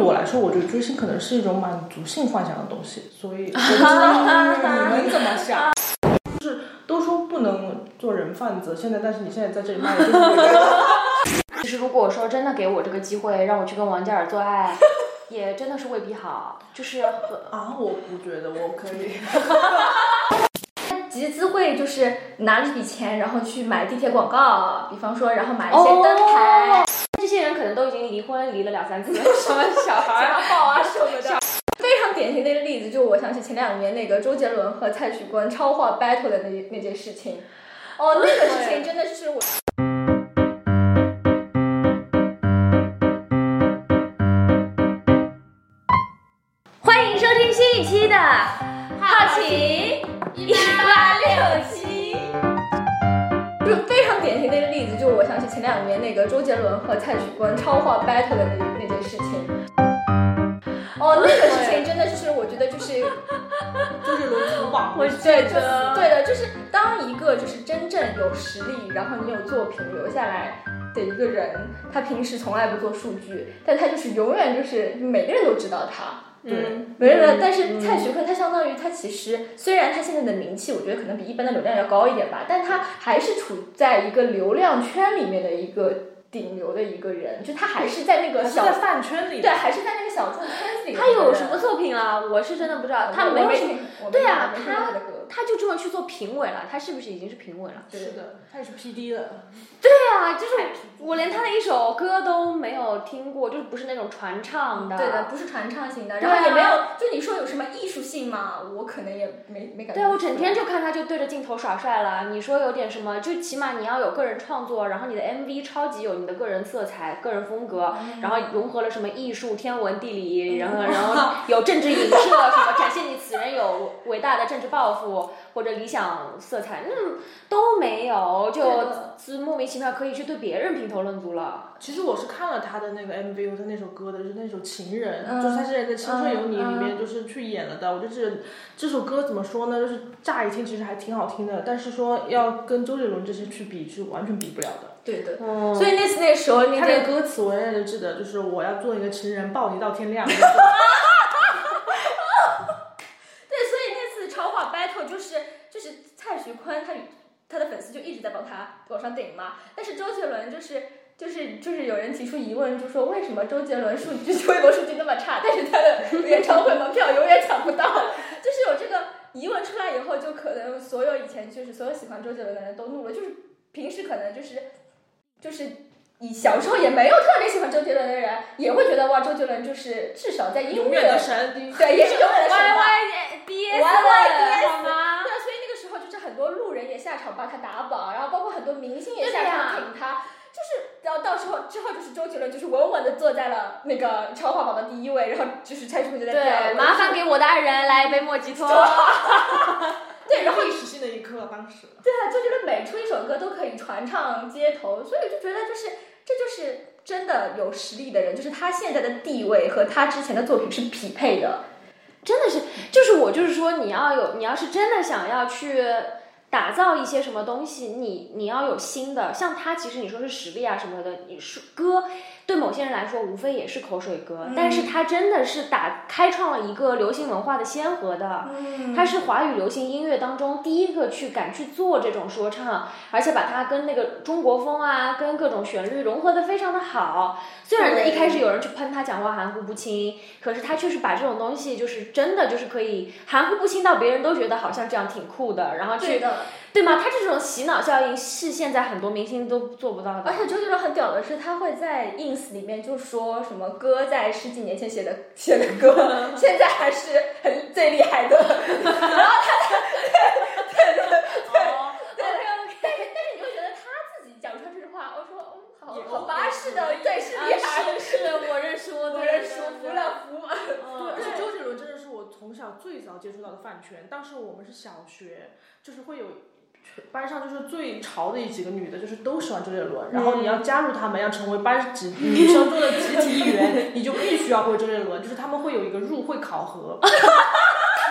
我来说，我觉得追星可能是一种满足性幻想的东西，所以我不知道你们怎么想。就是都说不能做人贩子，现在但是你现在在这里卖的就是 如果说真的给我这个机会，让我去跟王嘉尔做爱，也真的是未必好，就是和 啊，我不觉得我可以。集资会就是拿了一笔钱，然后去买地铁广告，比方说，然后买一些灯牌。这些人可能都已经离婚离了两三次，什么小孩家暴啊什么的。非常典型的一个例子，就我想起前两年那个周杰伦和蔡徐坤超话 battle 的那那件事情。哦，那个事情真的是我。欢迎收听新一期的《好奇一八六七》。就非常典型的一个例子，就我想起前两年那个周杰伦和蔡徐坤超话 battle 的那那件事情。哦，那个事情真的就是，我觉得就是周杰伦土榜，我对的，对的，就是当一个就是真正有实力，然后你有作品留下来的一个人，他平时从来不做数据，但他就是永远就是每个人都知道他。对，没有没有。但是蔡徐坤他相当于他其实虽然他现在的名气，我觉得可能比一般的流量要高一点吧，但他还是处在一个流量圈里面的一个顶流的一个人，就他还是在那个小在饭圈里，对，还是在那个小众圈子里。他有什么作品啊？我是真的不知道。他没没对啊，他他他就这么去做评委了，他是不是已经是评委了？是的，他也是 P D 了。对啊，就是我连他的一首歌都没有听过，就是不是那种传唱的。对的，不是传唱型的，然后也没有，就你说有什么艺术性嘛？我可能也没没感觉。对啊，我整天就看他就对着镜头耍帅了。你说有点什么？就起码你要有个人创作，然后你的 MV 超级有你的个人色彩、个人风格，然后融合了什么艺术、天文、地理，然后然后有政治影射，什么展现你此人有伟大的政治抱负或者理想色彩，嗯，都没有，就是莫名其妙可以去对别人评头论足了。其实我是看了他的那个 MV 他那首歌的，就是那首《情人》，就是他现在在《青春有你》里面就是去演了的。我就是这首歌怎么说呢？就是乍一听其实还挺好听的，但是说要跟周杰伦这些去比，是完全比不了的。对的，所以那次那时候那他的歌词我也记得，就是我要做一个情人，抱你到天亮。对，所以那次超话 battle 就是就是蔡徐坤他他的粉丝就一直在帮他往上顶嘛，但是周杰伦就是就是就是有人提出疑问，就说为什么周杰伦数据微博数据那么差，但是他的演唱会门票永远抢不到，就是有这个疑问出来以后，就可能所有以前就是所有喜欢周杰伦的人都怒了，就是平时可能就是就是。你小时候也没有特别喜欢周杰伦的人，也会觉得哇，周杰伦就是至少在音永远的神，对，也是永远的神 Y Y B S，好吗？多路人也下场帮他打榜，然后包括很多明星也下场挺他，就是然后到时候之后就是周杰伦就是稳稳的坐在了那个超话榜的第一位，然后就是蔡徐坤就在第二位。麻烦给我的爱人来一杯莫吉托。对，然后历史性的一刻，当时。对啊，周杰伦每出一首歌都可以传唱街头，所以我就觉得就是。这就是真的有实力的人，就是他现在的地位和他之前的作品是匹配的，真的是，就是我就是说，你要有，你要是真的想要去打造一些什么东西，你你要有新的，像他其实你说是实力啊什么的，你说歌。对某些人来说，无非也是口水歌，但是他真的是打开创了一个流行文化的先河的，他是华语流行音乐当中第一个去敢去做这种说唱，而且把它跟那个中国风啊，跟各种旋律融合的非常的好。虽然呢一开始有人去喷他讲话含糊不清，可是他确实把这种东西就是真的就是可以含糊不清到别人都觉得好像这样挺酷的，然后去。对吗？他这种洗脑效应是现在很多明星都做不到的。而且周杰伦很屌的是，他会在 ins 里面就说什么歌在十几年前写的 写的歌，现在还是很最厉害的。然后他对对对但是但是你会觉得他自己讲出来这句话，我说好好巴适的，对是厉害，是我认输，我认输，服了服。对，而且周杰伦真的是我从小最早接触到的饭圈，当时我们是小学，就是会有。班上就是最潮的一几个女的，就是都喜欢周杰伦。然后你要加入他们，要成为班级 女生中的集体一员，你就必须要会周杰伦。就是他们会有一个入会考核。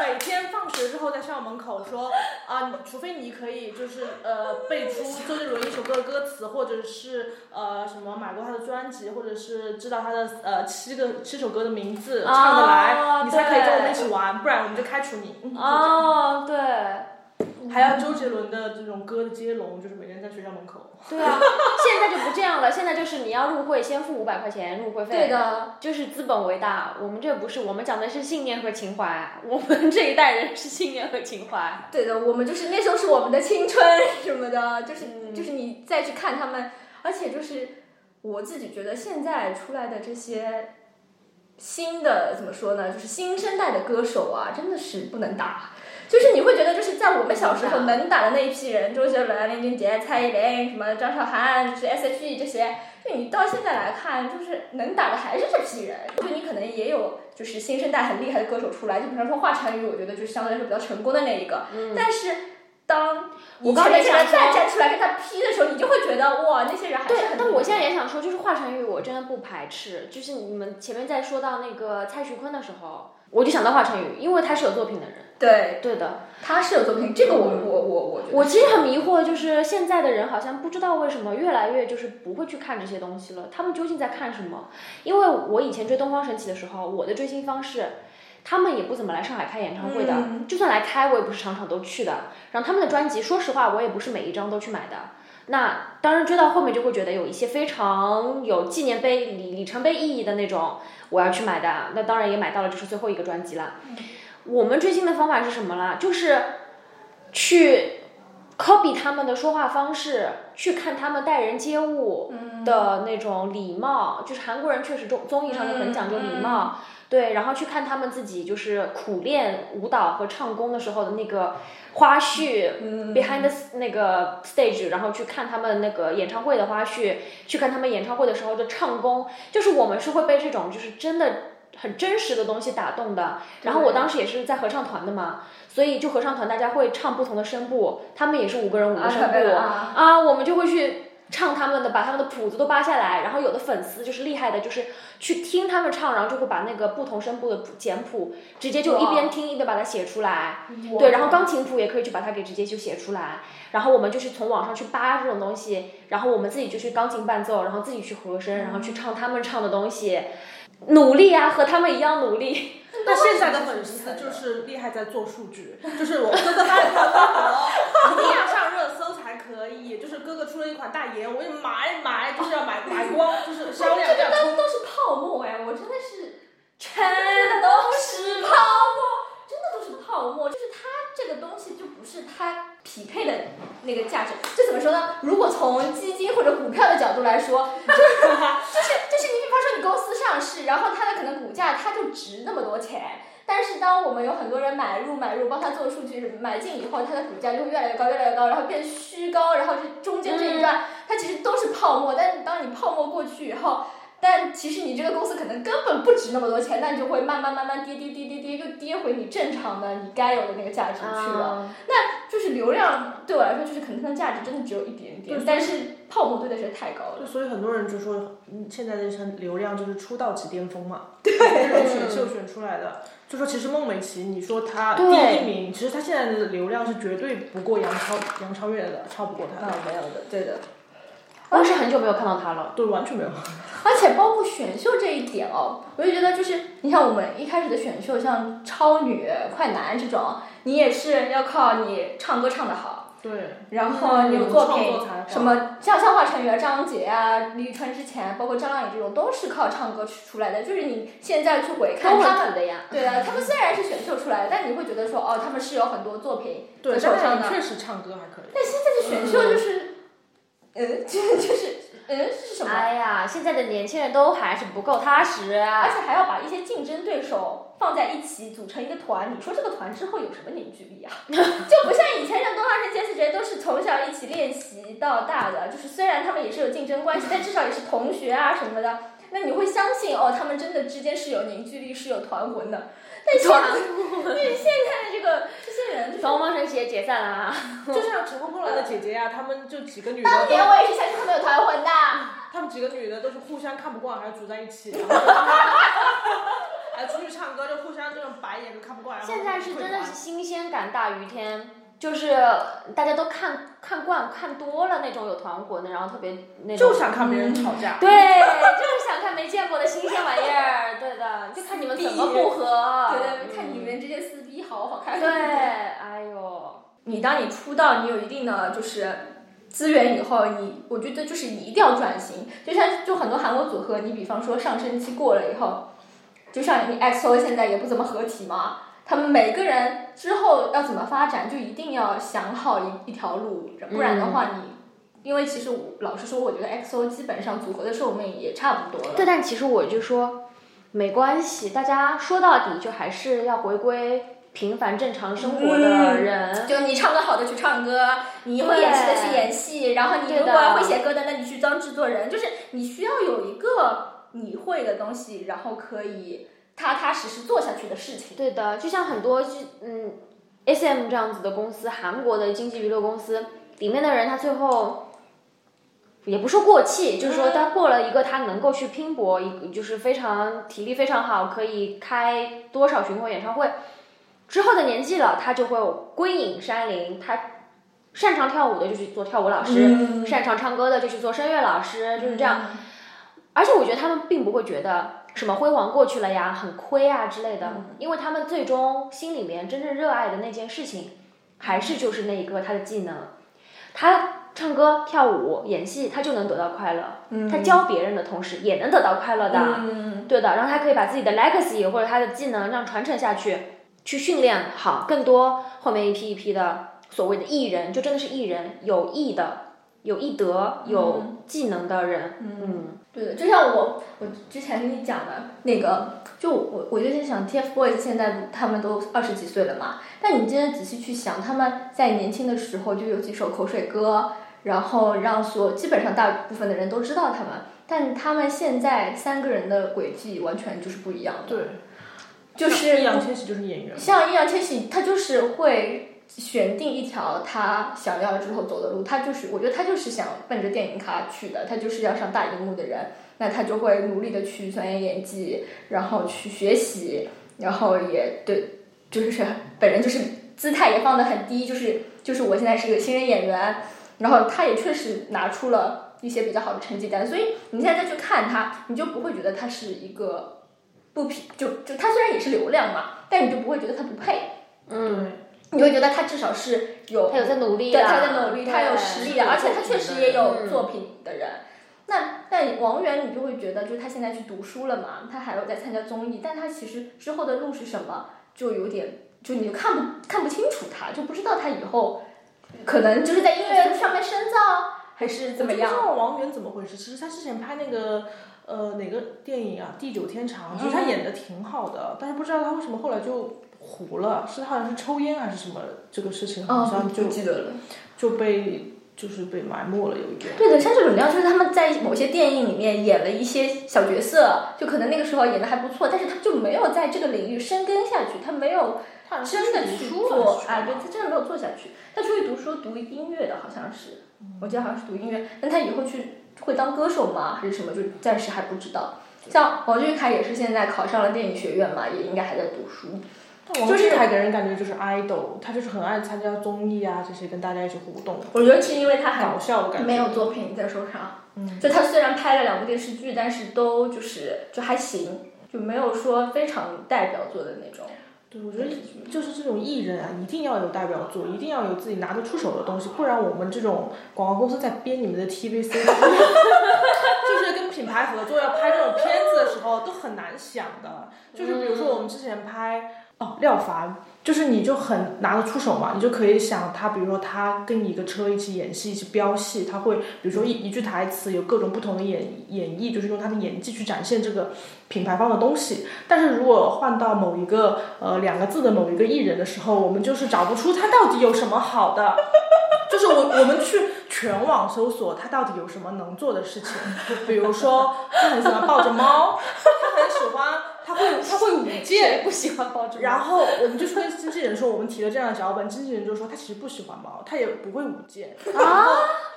每天放学之后在学校门口说啊，除非你可以就是呃背出周杰伦一首歌的歌词，或者是呃什么买过他的专辑，或者是知道他的呃七个七首歌的名字唱得来，哦你才可以跟我们一起玩，不然我们就开除你。哦，对，还要周杰伦的这种歌的接龙，就是每天在学校门口。对啊，现在就不这样了，现在就是你要入会，先付五百块钱入会费。对的，就是资本为大，我们这不是，我们讲的是信念和情怀，我们这一代人是信念和情怀。对的，我们就是那时候是我们的青春什么的，就是、嗯就是你再去看他们，而且就是我自己觉得现在出来的这些新的怎么说呢，就是新生代的歌手啊，真的是不能打。就是你会觉得，就是在我们小时候能打的那一批人，周杰伦、林俊杰、蔡依林、什么张韶涵，就是 S.H.E 这些，就你到现在来看，就是能打的还是这批人。就你可能也有就是新生代很厉害的歌手出来，就比方说华晨宇，我觉得就是相对来说比较成功的那一个。嗯但是当我刚才想再站出来跟他 P 的时候，你就会觉得哇，那些人还是对很，但我现在也想说，就是华晨宇，我真的不排斥。就是你们前面在说到那个蔡徐坤的时候，我就想到华晨宇，因为他是有作品的人。对，对的，他是有作品，这个我我我我觉得我其实很迷惑，就是现在的人好像不知道为什么越来越就是不会去看这些东西了。他们究竟在看什么？因为我以前追东方神起的时候，我的追星方式。他们也不怎么来上海开演唱会的，嗯就算来开，我也不是场场都去的。然后他们的专辑，说实话，我也不是每一张都去买的。那当然追到后面就会觉得有一些非常有纪念碑、里里程碑意义的那种，我要去买的。那当然也买到了，就是最后一个专辑了。我们追星的方法是什么啦？就是去 copy 他们的说话方式，去看他们待人接物的那种礼貌。就是韩国人确实综综艺上就很讲究礼貌，对，然后去看他们自己就是苦练舞蹈和唱功的时候的那个花絮、嗯。behind the 那个 stage，然后去看他们那个演唱会的花絮，去看他们演唱会的时候的唱功，就是我们是会被这种就是真的。很真实的东西打动的，然后我当时也是在合唱团的嘛，所以就合唱团大家会唱不同的声部，他们也是五个人五个声部啊。啊，我们就会去唱他们的，把他们的谱子都扒下来，然后有的粉丝就是厉害的，就是去听他们唱，然后就会把那个不同声部的简谱直接就一边听一边把它写出来，对，然后钢琴谱也可以去把它给直接就写出来，然后我们就是从网上去扒这种东西，然后我们自己就去钢琴伴奏，然后自己去和声，然后去唱他们唱的东西，努力啊，和他们一样努力。那现在的粉丝就是厉害在做数据，就是我 一定要可以。就是哥哥出了一款代言，我就买买，就是要买 买光，就是销量这样冲。都是泡沫哎，我真的是 全都是泡沫，真的都是泡沫。就是它这个东西就不是它匹配的那个价值。就怎么说呢？如果从基金或者股票的角度来说，就是 就是就是你比方说你公司上市，然后它的可能股价它就值那么多钱。但是当我们有很多人买入买入，帮他做数据买进以后，它的股价就会越来越高，越来越高，然后变虚高，然后这中间这一段、它其实都是泡沫。但是当你泡沫过去以后，但其实你这个公司可能根本不值那么多钱，那你就会慢慢慢慢跌跌跌跌跌，又跌回你正常的你该有的那个价值去了。嗯那就是流量对我来说，就是可能它的价值真的只有一点点，但是泡沫堆的实在太高了。所以很多人就说，嗯，现在的像流量就是出道即巅峰嘛，对，这种选秀选出来的。就说其实孟美岐，你说她第一名，其实她现在的流量是绝对不过杨超杨超越的，超不过她的，没有的，对的。我是很久没有看到他了。对，完全没有。而且包括选秀这一点哦，我就觉得就是，你像我们一开始的选秀，像超女、快男这种，你也是要靠你唱歌唱得好，对，然后你有作品什么像像华晨宇啊、张杰啊、李宇春之前，包括张靓颖这种，都是靠唱歌出来的。就是你现在去回看都他们，的呀。对啊，他们虽然是选秀出来的，但你会觉得说，哦，他们是有很多作品对，在手上的。张靓颖确实唱歌还可以。但现在的选秀就是，嗯，就 就是，嗯，是什么？哎呀，现在的年轻人都还是不够踏实啊。而且还要把一些竞争对手放在一起组成一个团，你说这个团之后有什么凝聚力啊？就不像以前像东方神起、S J 都是从小一起练习到大的，就是虽然他们也是有竞争关系，但至少也是同学啊什么的。那你会相信哦，他们真的之间是有凝聚力，是有团魂的。但现在，对现在的这个这些人，就是东方神起也解散了啊。就像乘风破浪的姐姐呀、她们就几个女的，当年我也是相信他们有团魂的。她们几个女的都是互相看不惯，还组在一起，然后就 还出去唱歌就互相这种白眼都看不惯。然后现在是真的是新鲜感大于天，就是大家都看看惯、看多了那种有团魂的，然后特别那种。就想看别人吵架。对，就是想看没见过的新鲜玩意儿。对的，就看你们怎么不和。对，看你们之间撕逼好好看。对，哎呦，你当你出道，你有一定的就是资源以后，你我觉得就是你一定要转型。就像就很多韩国组合，你比方说上升期过了以后，就像你 XO 现在也不怎么合体嘛。他们每个人之后要怎么发展，就一定要想好一一条路，不然的话你，因为其实老实说，我觉得 XO 基本上组合的寿命也差不多了。对，但其实我就说，没关系，大家说到底就还是要回归平凡正常生活的人。就你唱歌好的去唱歌，你会演戏的去演戏，然后你如果会写歌的，那你去当制作人，就是你需要有一个你会的东西，然后可以。踏踏实实做下去的事情。对的，就像很多就嗯，S M 这样子的公司，韩国的经济娱乐公司里面的人，他最后也不说过气，就是说他过了一个他能够去拼搏，一就是非常体力非常好，可以开多少巡回演唱会之后的年纪了，他就会归隐山林。他擅长跳舞的就去做跳舞老师，擅长唱歌的就去做声乐老师，就是这样。而且我觉得他们并不会觉得。什么辉煌过去了呀，很亏啊之类的，因为他们最终心里面真正热爱的那件事情，还是就是那一个他的技能，他唱歌、跳舞、演戏，他就能得到快乐。他教别人的同时也能得到快乐的，对的。然后他可以把自己的 legacy 或者他的技能让传承下去，去训练好更多后面一批一批的所谓的艺人，就真的是艺人，有艺的、有艺德、有技能的人。嗯。对的，就像我我之前跟你讲的那个，就我我就在想，TFBOYS 现在他们都二十几岁了嘛，但你真的仔细去想，他们在年轻的时候就有几首口水歌，然后让所基本上大部分的人都知道他们，但他们现在三个人的轨迹完全就是不一样的。对，就是易烊千玺就是演员，像易烊千玺，他就是会。选定一条他想要之后走的路，他就是我觉得他就是想奔着电影咖去的，他就是要上大荧幕的人，那他就会努力的去钻研演技，然后去学习，然后也对，就是本人就是姿态也放得很低，就是就是我现在是个新人演员，然后他也确实拿出了一些比较好的成绩单，所以你现在再去看他，你就不会觉得他是一个不匹，就就他虽然也是流量嘛，但你就不会觉得他不配，嗯。你会觉得他至少是有，他有在努力，对，他在努力，他有实力的，而且他确实也有作品的人。那但王源，你就会觉得，就是他现在去读书了嘛，他还有在参加综艺，但他其实之后的路是什么，就有点，就你就看不看不清楚他，就不知道他以后可能就是在音乐上面深造，还是怎么样？不知道王源怎么回事。其实他之前拍那个呃哪个电影啊，《地久天长》，其实他演的挺好的，但是不知道他为什么后来就。糊了，是他好像是抽烟还是什么？这个事情好像就记得了，就被就是被埋没了，有一点。对的，像这种料就是他们在某些电影里面演了一些小角色，就可能那个时候演的还不错，但是他就没有在这个领域深耕下去，他没有真的去做，哎，对他真的没有做下去。他出去读书读音乐的，好像是，我记得好像是读音乐，但他以后去会当歌手吗？还是什么？就暂时还不知道。像王俊凯也是现在考上了电影学院嘛，也应该还在读书。王俊凯给人感觉就是 idol，他就是很爱参加综艺啊，这些跟大家一起互动。我觉得是因为他很搞笑我感觉，没有作品在手上。嗯。就他虽然拍了两部电视剧，但是都就是就还行，就没有说非常代表作的那种。对，我觉得就是这种艺人啊，一定要有代表作，一定要有自己拿得出手的东西，不然我们这种广告公司在编你们的 TVC，就是跟品牌合作要拍这种片子的时候都很难想的。就是比如说我们之前拍。哦，廖凡就是你就很拿得出手嘛，你就可以想他，比如说他跟你一个车一起演戏，一起飙戏，他会比如说一一句台词有各种不同的演演绎，就是用他的演技去展现这个品牌方的东西。但是如果换到某一个呃两个字的某一个艺人的时候，我们就是找不出他到底有什么好的，就是我我们去全网搜索他到底有什么能做的事情，就比如说他很喜欢抱着猫，他很喜欢。他会他会舞剑，不喜欢猫。然后我们就去跟经纪人说，我们提了这样的脚本，经纪人就说他其实不喜欢猫，他也不会舞剑。啊，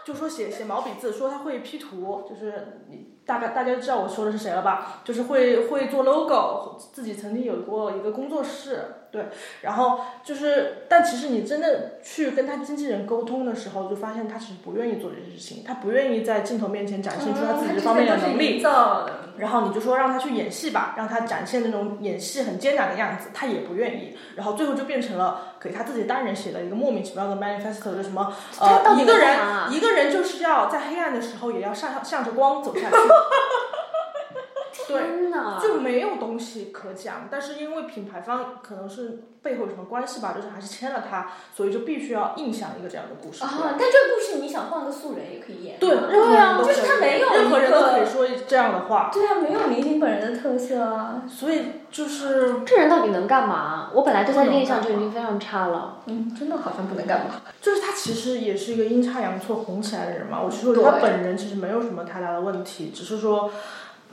就说写写毛笔字，说他会 P 图，就是你大概大家知道我说的是谁了吧？就是会会做 logo，自己曾经有过一个工作室，对，然后就是，但其实你真的去跟他经纪人沟通的时候，就发现他其实不愿意做这些事情，他不愿意在镜头面前展现出他自己这方面的能力。然后你就说让他去演戏吧，让他展现那种演戏很艰难的样子，他也不愿意。然后最后就变成了给他自己单人写的一个莫名其妙的 manifesto，就什么呃一个人、一个人就是要在黑暗的时候也要向向着光走下去。对，天哪！就没有东西可讲，但是因为品牌方可能是背后有什么关系吧，就是还是签了他，所以就必须要硬想一个这样的故事。啊，但这个故事你想换个素人也可以演。对，任何对啊人都，就是他没有任何人都可以说这样的话，对啊，没有明星本人的特色啊。所以就是这人到底能干嘛？我本来对他的印象就已经非常差了。嗯，真的好像不能干嘛。就是他其实也是一个阴差阳错红起来的人嘛。我其实我觉得他本人其实没有什么太大的问题，只是说，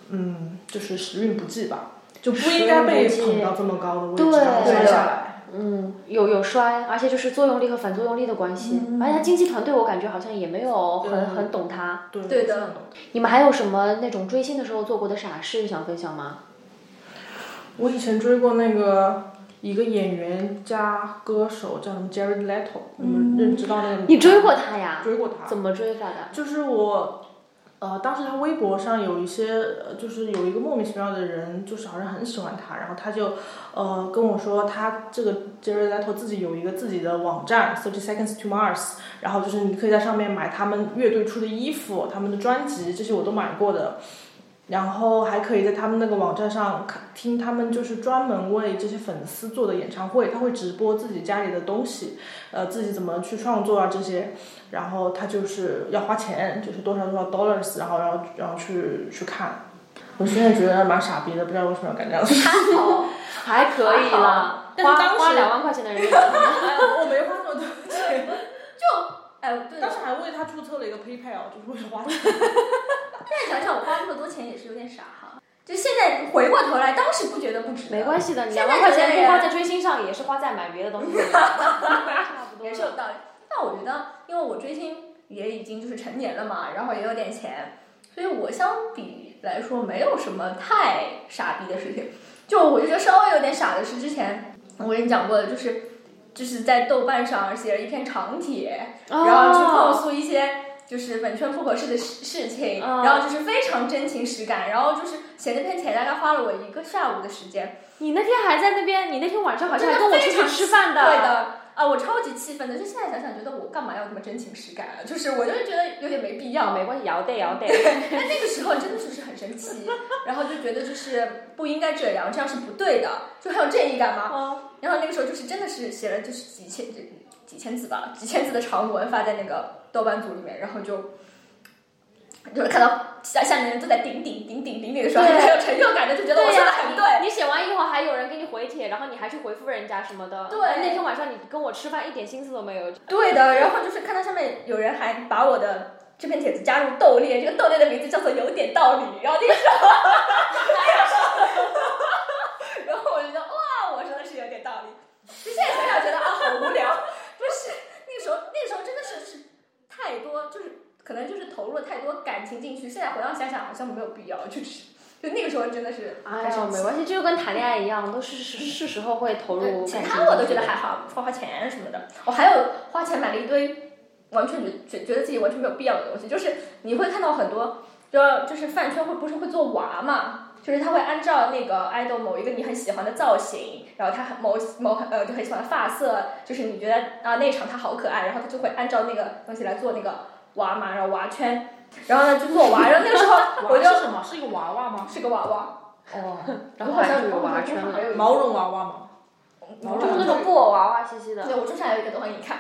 嗯，就是时运不济吧，就不应该被捧到这么高的位置，对然后摔下来。嗯，有有摔，而且就是作用力和反作用力的关系。嗯而且他经纪团队，我感觉好像也没有很很懂他。对对的你们还有什么那种追星的时候做过的傻事想分享吗？我以前追过那个一个演员加歌手叫什么 Jared Leto，你们认知道那个？你追过他呀？追过他。怎么追法的？就是我，呃，当时他微博上有一些，就是有一个莫名其妙的人，就是好像很喜欢他，然后他就，呃，跟我说他这个 Jared Leto 自己有一个自己的网站 Thirty Seconds to Mars，然后就是你可以在上面买他们乐队出的衣服、他们的专辑，这些我都买过的。然后还可以在他们那个网站上看听他们就是专门为这些粉丝做的演唱会，他会直播自己家里的东西，呃，自己怎么去创作啊这些，然后他就是要花钱，就是多少多少 dollars，然后然后然后去去看。我现在觉得蛮傻逼的，不知道为什么要干这样的事。还好，还可以了。花但是当时花两万块钱的人也我没花那么多钱，就哎，对，当时还为他注册了一个 PayPal，就是为了花钱。现在想想，我花那么多钱也是有点傻哈。就现在回过头来，当时不觉得不值得，没关系的，两万块钱不花在追星上，也是花在买别的东西上。差不多。也是有道理。但我觉得，因为我追星也已经就是成年了嘛，然后也有点钱，所以我相比来说没有什么太傻逼的事情。就我就觉得稍微有点傻的是，之前我跟你讲过的，就是就是在豆瓣上写了一篇长帖，然后去控哦，诉一些。就是本圈不合适的事事情，嗯然后就是非常真情实感，然后就是写那篇帖大概花了我一个下午的时间，你那天还在那边，你那天晚上好像还跟我出去吃饭的。对的，啊，我超级气愤的，就现在想想，觉得我干嘛要这么真情实感啊？就是我就是觉得有点没必要。没关系，摇得摇得。但那个时候真的就是很生气，然后就觉得就是不应该这样，这样是不对的，就很有正义感嘛。哦然后那个时候就是真的是写了就是几千几千字吧，几千字的长文发在那个豆瓣组里面，然后就。就是看到下下面人都在顶顶顶顶顶顶的时候，对很有成就感的，就觉得我说的很对。你写完以后还有人给你回帖，然后你还去回复人家什么的。对那天晚上你跟我吃饭一点心思都没有。对的，然后就是看到上面有人还把我的这篇帖子加入豆列，这个豆列的名字叫做有点道理，然后那个时候，然后我就觉得哇，我说的是有点道理。就现在想想觉得啊，好无聊。不是那个时候，那个时候真的是是太多，就是可能就是投入了太多感情进去。现在回想想想，好像没有必要，就是 就那个时候真的是哎呀，没关系，这就跟谈恋爱一样，都是是是时候会投入。其他我都觉得还好，花花钱什么的。我还有花钱买了一堆完全觉觉觉得自己完全没有必要的东西，就是你会看到很多，就就是饭圈会不是会做娃嘛。就是他会按照那个 idol 某一个你很喜欢的造型，然后他很某某呃就很喜欢的发色，就是你觉得啊那场他好可爱，然后他就会按照那个东西来做那个娃嘛，然后娃圈，然后呢就做娃，然后那个时候 我就什么？是一个娃娃吗？是个娃娃，哦，然后好像有娃圈了，毛绒娃娃吗？毛就是那种布偶娃娃兮兮的。对，我桌上还有一个东西，你看。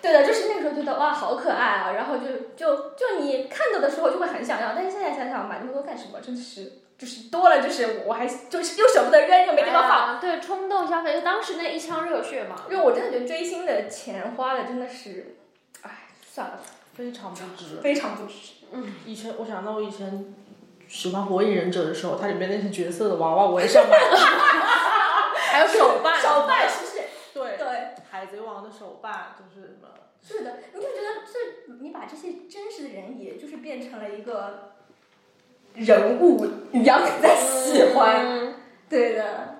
对的，就是那个时候觉得哇，好可爱啊，然后就就就你看到的时候就会很想要，但是现在想想买那么多干什么？真的是就是多了，就是我还就是又舍不得扔，又没地方放。哎对，冲动消费，就当时那一腔热血嘛。因为我真的觉得追星的钱花的真的是，哎，算了，非常不值。非常不值。嗯以前我想到我以前喜欢《火影忍者》的时候，它里面那些角色的娃娃我也是要买的，还有手办，手办是不是？对，对，海贼王的手办，就是什么。是的，你就觉得这你把这些真实的人，也就是变成了一个人物一样在喜欢。嗯对的，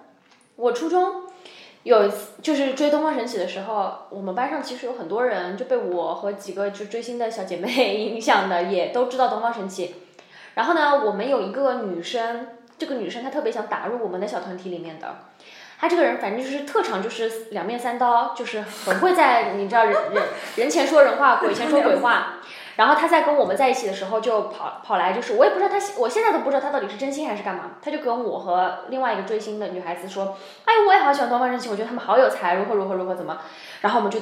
我初中有就是追《东方神起》的时候，我们班上其实有很多人就被我和几个就追星的小姐妹 影响的，也都知道《东方神起》。然后呢，我们有一个女生，这个女生她特别想打入我们的小团体里面的。她这个人反正就是特长就是两面三刀，就是很会在你知道人人人前说人话，鬼前说鬼话。然后他在跟我们在一起的时候，就跑跑来，就是我也不知道他，我现在都不知道他到底是真心还是干嘛。他就跟我和另外一个追星的女孩子说：“哎，我也好喜欢东方神起，我觉得他们好有才，如何如何如何怎么。”然后我们就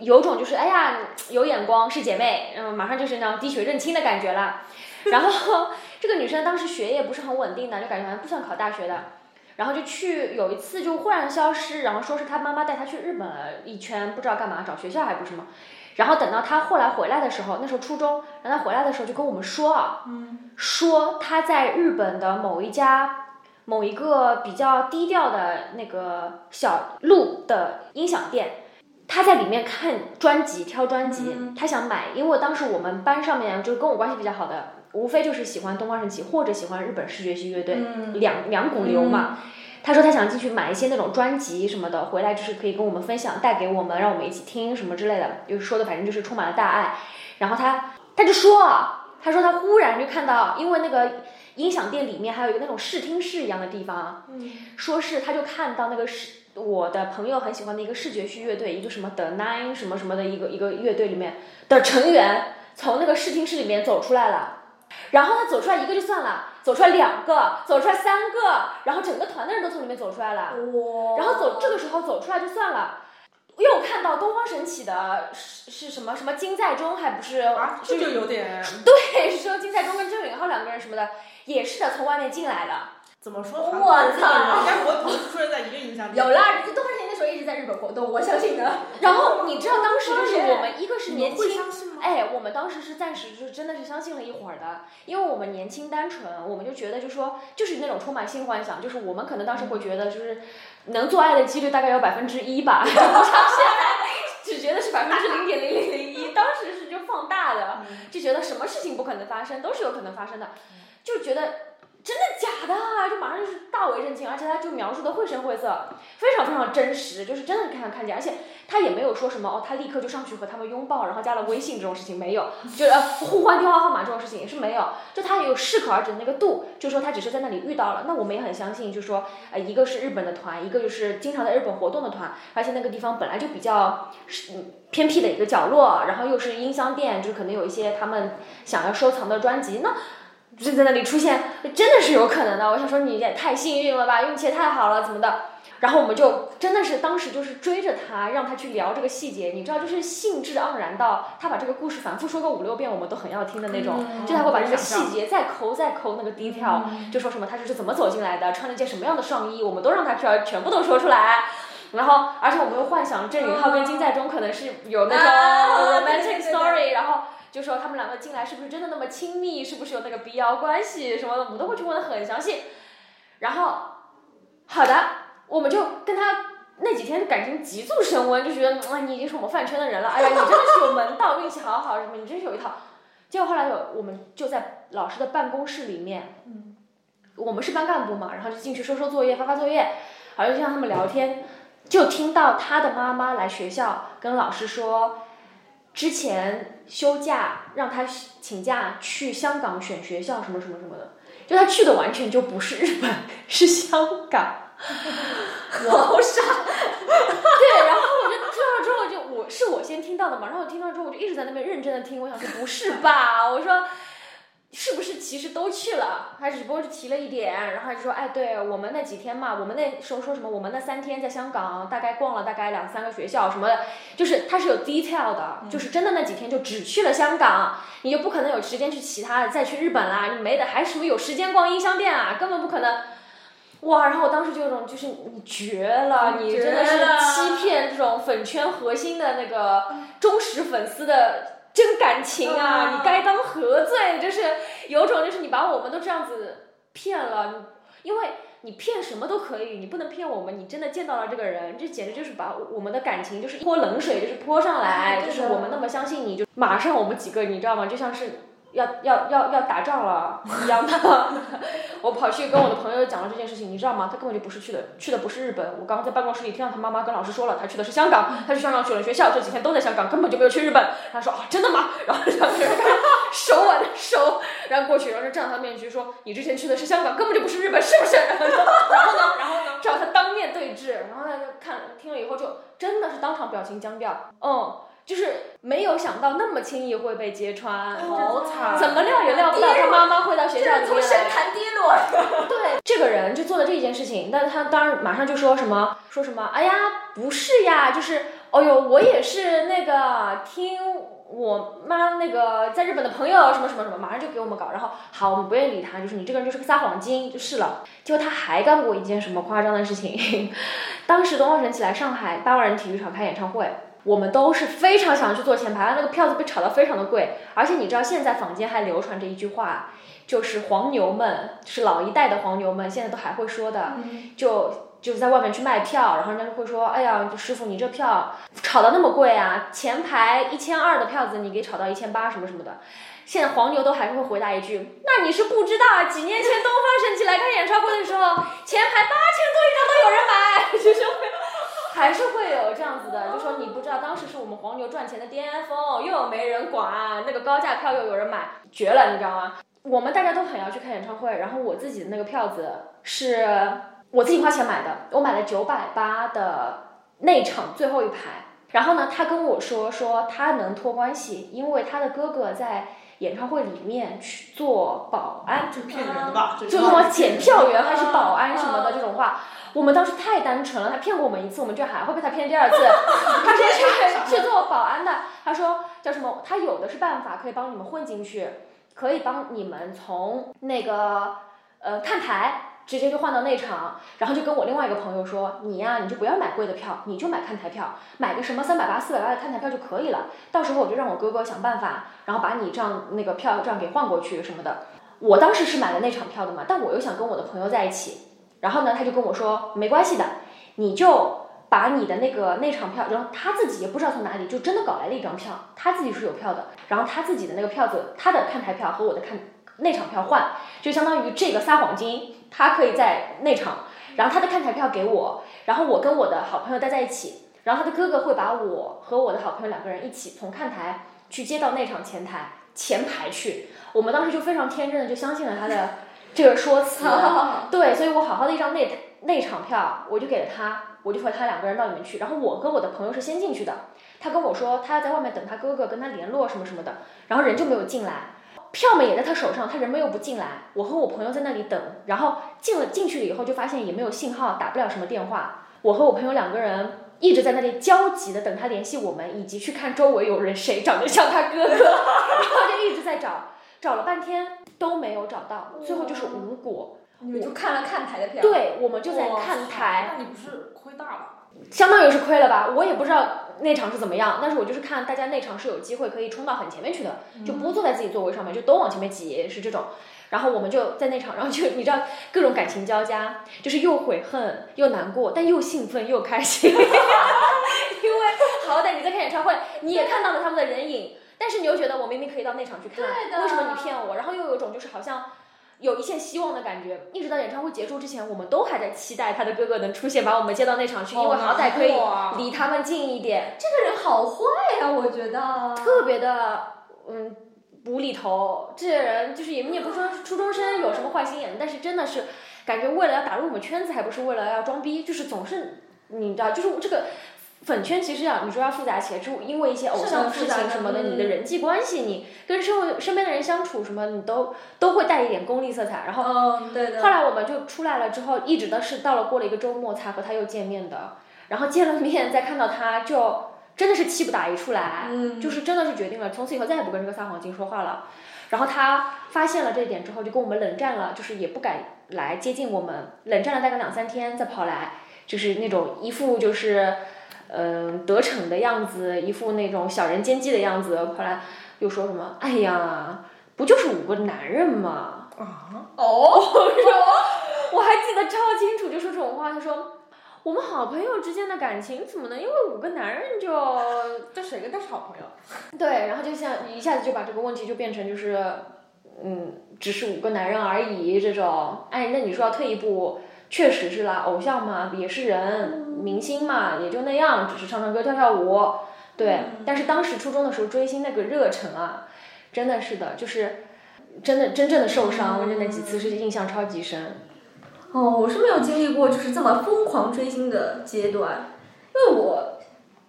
有种就是哎呀有眼光是姐妹，嗯，马上就是那种滴血认亲的感觉了。然后这个女生当时学业不是很稳定的，就感觉好像不想考大学的。然后就去有一次就忽然消失，然后说是她妈妈带她去日本了一圈，不知道干嘛找学校还不是吗？然后等到他后来回来的时候，那时候初中，然后他回来的时候就跟我们说啊，说他在日本的某一家某一个比较低调的那个小路的音响店。他在里面看专辑，挑专辑，他想买，因为当时我们班上面就跟我关系比较好的，无非就是喜欢东方神起或者喜欢日本视觉系乐队，嗯两两股流嘛。他说他想进去买一些那种专辑什么的，回来就是可以跟我们分享，带给我们，让我们一起听什么之类的。就是说的反正就是充满了大爱。然后他他就说啊，他说他忽然就看到，因为那个音响店里面还有一个那种视听室一样的地方啊，说是他就看到那个视我的朋友很喜欢的一个视觉系乐队，一个什么 The Nine 什么什么的一个一个乐队里面的成员从那个视听室里面走出来了。然后他走出来一个就算了，走出来两个，走出来三个，然后整个团的人都从里面走出来了。哇然后走这个时候走出来就算了，又看到东方神起的是是什么什么金在中，还不是啊，这是就有点对，是说金在中跟郑允浩两个人什么的，也是的，从外面进来的。怎么说？我操应该不会同时出现在一个音响店。有啦，东方神起那时候一直在日本活动，我相信的。然后你知道当时就是我们一个是年轻？哎，我们当时是暂时就是真的是相信了一会儿的，因为我们年轻单纯，我们就觉得就说就是那种充满性幻想，就是我们可能当时会觉得就是能做爱的几率大概有百分之一吧，就不像现在只觉得是百分之零点零零零一，当时是就放大的，就觉得什么事情不可能发生都是有可能发生的，就觉得。真的假的啊？就马上就是大为震惊，而且他就描述的绘声绘色，非常非常真实，就是真的看看见，而且他也没有说什么哦，他立刻就上去和他们拥抱，然后加了微信这种事情没有，就呃互换电话号码这种事情也是没有，就他也有适可而止的那个度，就说他只是在那里遇到了，那我们也很相信，就说呃一个是日本的团，一个就是经常在日本活动的团，而且那个地方本来就比较是嗯偏僻的一个角落，然后又是音箱店，就是可能有一些他们想要收藏的专辑，那。就在那里出现，真的是有可能的。我想说你也太幸运了吧，运气也太好了，怎么的？然后我们就真的是当时就是追着他，让他去聊这个细节，你知道，就是兴致盎然到他把这个故事反复说个五六遍，我们都很要听的那种。嗯就他会把这个细节再抠再抠那个 detail，、就说什么他这是怎么走进来的，穿了一件什么样的上衣，我们都让他全全部都说出来。然后，而且我们又幻想郑允浩跟金在中可能是有那种 romantic story，然后就说他们两个进来是不是真的那么亲密，是不是有那个必要关系什么的，我们都会去问的很详细。然后，好的，我们就跟他那几天感情急速升温，就觉得啊，你已经是我们饭圈的人了，哎呀，你真的是有门道，运气好好，什么你真是有一套。结果后来有，我们就在老师的办公室里面，我们是班干部嘛，然后就进去收收作业、发发作业，然后就让他们聊天，就听到他的妈妈来学校跟老师说，之前休假让他请假去香港选学校，什么什么什么的，就他去的完全就不是日本，是香港。好傻，对，然后我就知道之后就我是我先听到的嘛，然后我听到之后我就一直在那边认真的听，我想说不是吧，我说是不是其实都去了，他只不过是提了一点，然后他就说哎，对我们那几天嘛，我们那时候说什么，我们那三天在香港大概逛了大概两三个学校什么的，就是他是有 detail 的，就是真的那几天就只去了香港，你就不可能有时间去其他的，再去日本啦，你没的，还什么有时间逛音箱店啊，根本不可能。哇！然后我当时就有种，就是你绝了，你真的是欺骗这种粉圈核心的那个忠实粉丝的真感情啊！嗯你该当何罪？就是有种，就是你把我们都这样子骗了，因为你骗什么都可以，你不能骗我们，你真的见到了这个人，这简直就是把我们的感情就是泼冷水，就是泼上来，就是我们那么相信你，就马上我们几个你知道吗？就像是。要要要要打仗了一样的，我跑去跟我的朋友讲了这件事情，你知道吗？他根本就不是去的，去的不是日本。我刚刚在办公室里听到他妈妈跟老师说了，他去的是香港，他去香港选了学校，这几天都在香港，根本就没有去日本。他说啊，真的吗？然后两个人手挽着手，然后过去，然后就站到他面前说，你之前去的是香港，根本就不是日本，是不是？然后呢，然后呢，找他当面对质，然后他就看听了以后就真的是当场表情僵掉，嗯。就是没有想到那么轻易会被揭穿，好惨怎么料也料不到他妈妈会到学校里从面来。神坛跌落。对，这个人就做了这件事情，但是他当然马上就说什么说什么，哎呀，不是呀，就是，哦呦，我也是那个听我妈那个在日本的朋友什么什么什么，马上就给我们搞，然后好，我们不愿意理他，就是你这个人就是个撒谎精，就是了。结果他还干过一件什么夸张的事情，当时东方神起来上海八万人体育场开演唱会。我们都是非常想去做前排，那个票子被炒到非常的贵，而且你知道现在坊间还流传着一句话，就是黄牛们，是老一代的黄牛们，现在都还会说的，就就是在外面去卖票，然后人家就会说，哎呀，师傅你这票炒到那么贵啊，前排一千二的票子你给炒到一千八什么什么的。现在黄牛都还是会回答一句：“那你是不知道啊，几年前东方神起来开演唱会的时候，前排八千多一张都有人买，还是会有这样子的，就说你不知道，当时是我们黄牛赚钱的巅峰，又没人管，那个高价票又有人买，绝了，你知道吗？我们大家都很要去看演唱会，然后我自己的那个票子是我自己花钱买的，我买了九百八的内场最后一排。然后呢，他跟我说说他能托关系，因为他的哥哥在演唱会里面去做保安，就骗人的吧？就什么检票员还是保安什么的这种话，我们当时太单纯了，他骗过我们一次，我们就还会被他骗第二次。他说去去做保安的，他说叫什么？他有的是办法可以帮你们混进去，可以帮你们从那个呃看台。直接就换到内场，然后就跟我另外一个朋友说，你呀，你就不要买贵的票，你就买看台票，买个什么三百八、四百八的看台票就可以了。到时候我就让我哥哥想办法，然后把你这样那个票这样给换过去什么的。我当时是买了那场票的嘛，但我又想跟我的朋友在一起，然后呢，他就跟我说没关系的，你就把你的那个那场票，然后他自己也不知道从哪里就真的搞来了一张票，他自己是有票的，然后他自己的那个票子，他的看台票和我的看内场票换，就相当于这个撒谎精，他可以在内场，然后他的看台票给我，然后我跟我的好朋友待在一起，然后他的哥哥会把我和我的好朋友两个人一起从看台去接到内场前台前排去，我们当时就非常天真的就相信了他的这个说辞，对，所以我好好的一张内内场票我就给了他，我就和他两个人到里面去，然后我跟我的朋友是先进去的，他跟我说他要在外面等他哥哥跟他联络什么什么的，然后人就没有进来。票嘛也在他手上，他人们又不进来。我和我朋友在那里等，然后进了进去了以后，就发现也没有信号，打不了什么电话。我和我朋友两个人一直在那里焦急的等他联系我们，以及去看周围有人谁长得像他哥哥，然后就一直在找，找了半天都没有找到，最后就是无果。你们就看了看台的票。对，我们就在看台。那你不是亏大了？相当于是亏了吧？我也不知道内场是怎么样，但是我就是看大家内场是有机会可以冲到很前面去的，就不坐在自己座位上面，就都往前面挤，是这种。然后我们就在内场，然后就你知道各种感情交加，就是又悔恨又难过，但又兴奋又开心，因为好歹你在看演唱会，你也看到了他们的人影，但是你又觉得我明明可以到内场去看，为什么你骗我？然后又有一种就是好像。有一线希望的感觉，一直到演唱会结束之前，我们都还在期待他的哥哥能出现，把我们接到那场去，因为好歹可以离他们近一点。这个人好坏呀、我觉得。特别的嗯无厘头，这些人就是也你也不说初中生有什么坏心眼，但是真的是感觉为了要打入我们圈子，还不是为了要装逼，就是总是你知道，就是这个。粉圈其实要你说要复杂起来，就因为一些偶像的事情什么的，你的人际关系，你跟身为身边的人相处什么，你都都会带一点功利色彩。然后嗯，对的。后来我们就出来了之后，一直都是到了过了一个周末才和他又见面的。然后见了面再看到他就真的是气不打一处来，嗯就是真的是决定了从此以后再也不跟这个撒谎精说话了。然后他发现了这一点之后，就跟我们冷战了，就是也不敢来接近我们，冷战了大概两三天再跑来，就是那种一副就是嗯、得逞的样子，一副那种小人奸计的样子，后来又说什么，哎呀，不就是五个男人吗？啊，哦，我 还记得超清楚，就说这种话，他说。我们好朋友之间的感情怎么能因为五个男人就这谁跟他是好朋友？对，然后就像一下子就把这个问题就变成就是，嗯，只是五个男人而已这种。哎，那你说要退一步，确实是啦，偶像嘛，也是人，明星嘛，也就那样，只是唱唱歌、跳跳舞。对，但是当时初中的时候追星那个热忱啊，真的是的，就是真的真正的受伤，就那几次是印象超级深。哦，我是没有经历过就是这么疯狂追星的阶段，因为我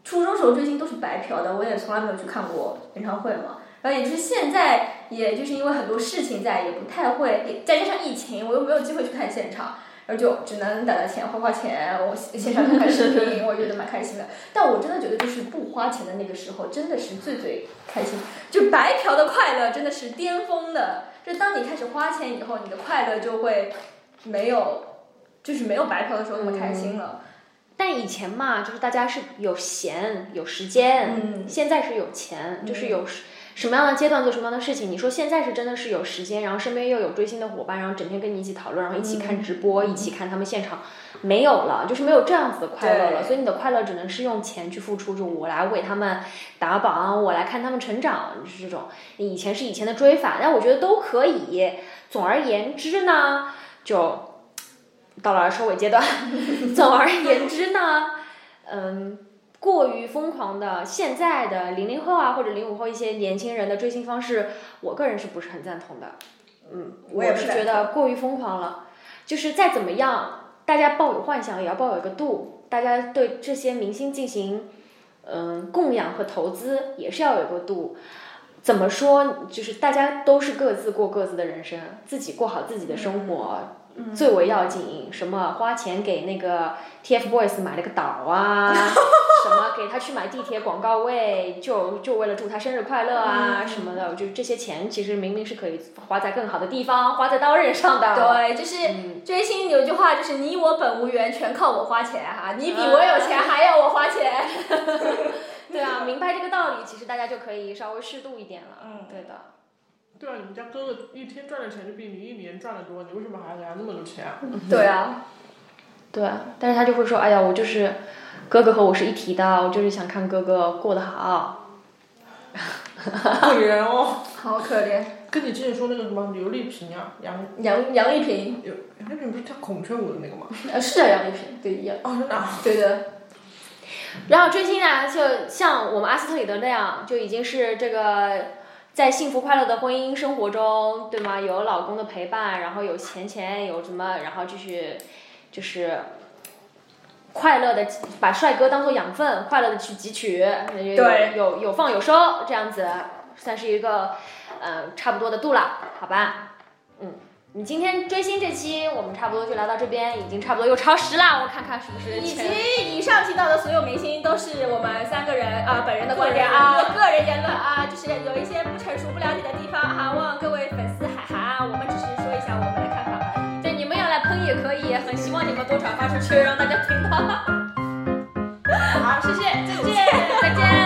初中时候追星都是白嫖的，我也从来没有去看过演唱会嘛。然后也就是现在，也就是因为很多事情在，也不太会，再加上疫情，我又没有机会去看现场，然后就只能打打钱、花花钱，我线上看看视频，我觉得蛮开心的。但我真的觉得，就是不花钱的那个时候，真的是最最开心，就白嫖的快乐真的是巅峰的。就当你开始花钱以后，你的快乐就会。没有，就是没有白嫖的时候那么开心了。但以前嘛，就是大家是有闲有时间，嗯，现在是有钱，就是有什么样的阶段做什么样的事情。你说现在是真的是有时间，然后身边又有追星的伙伴，然后整天跟你一起讨论，然后一起看直播，一起看他们现场，没有了，就是没有这样子的快乐了。所以你的快乐只能是用钱去付出，就我来为他们打榜，我来看他们成长，就是这种。以前是以前的追法，但我觉得都可以。总而言之呢。就到了收尾阶段。总而言之呢，嗯，过于疯狂的现在的零零后啊，或者零五后一些年轻人的追星方式，我个人是不是很赞同的？嗯，我也是觉得过于疯狂了。就是再怎么样，大家抱有幻想也要抱有一个度，大家对这些明星进行嗯供养和投资也是要有一个度。怎么说？就是大家都是各自过各自的人生，自己过好自己的生活最为要紧。什么花钱给那个 TFBOYS 买了个岛啊？什么给他去买地铁广告位，就就为了祝他生日快乐啊什么的？就这些钱其实明明是可以花在更好的地方，花在刀刃上的。对，就是追星有句话就是“你我本无缘，全靠我花钱”哈，你比我有钱还要我花钱。对啊，明白这个道理，其实大家就可以稍微适度一点了。嗯，对的。对啊，你们家哥哥一天赚的钱就比你一年赚的多，你为什么还要给他那么多钱啊？对啊，对，但是他就会说：“哎呀，我就是哥哥和我是一体的，我就是想看哥哥过得好。”可怜哦，好可怜。跟你之前说那个什么刘丽萍啊，杨杨杨丽萍，杨丽萍不是跳孔雀舞的那个吗？呃，是叫杨丽萍，对一样。哦，真的。对的。然后追星呢，就像我们阿斯特里德那样，就已经是这个在幸福快乐的婚姻生活中，对吗？有老公的陪伴，然后有钱钱，有什么，然后继续就是快乐的把帅哥当做养分，快乐的去汲取，有有有放有收，这样子算是一个呃差不多的度了，好吧？嗯。你今天追星这期我们差不多就聊到这边，已经差不多又超时了，我看看是不是。以及以上提到的所有明星都是我们三个人啊本人的观点啊，个人言论啊，就是有一些不成熟、不了解的地方哈，望各位发出去让大家听到。好，谢谢，再见，再见。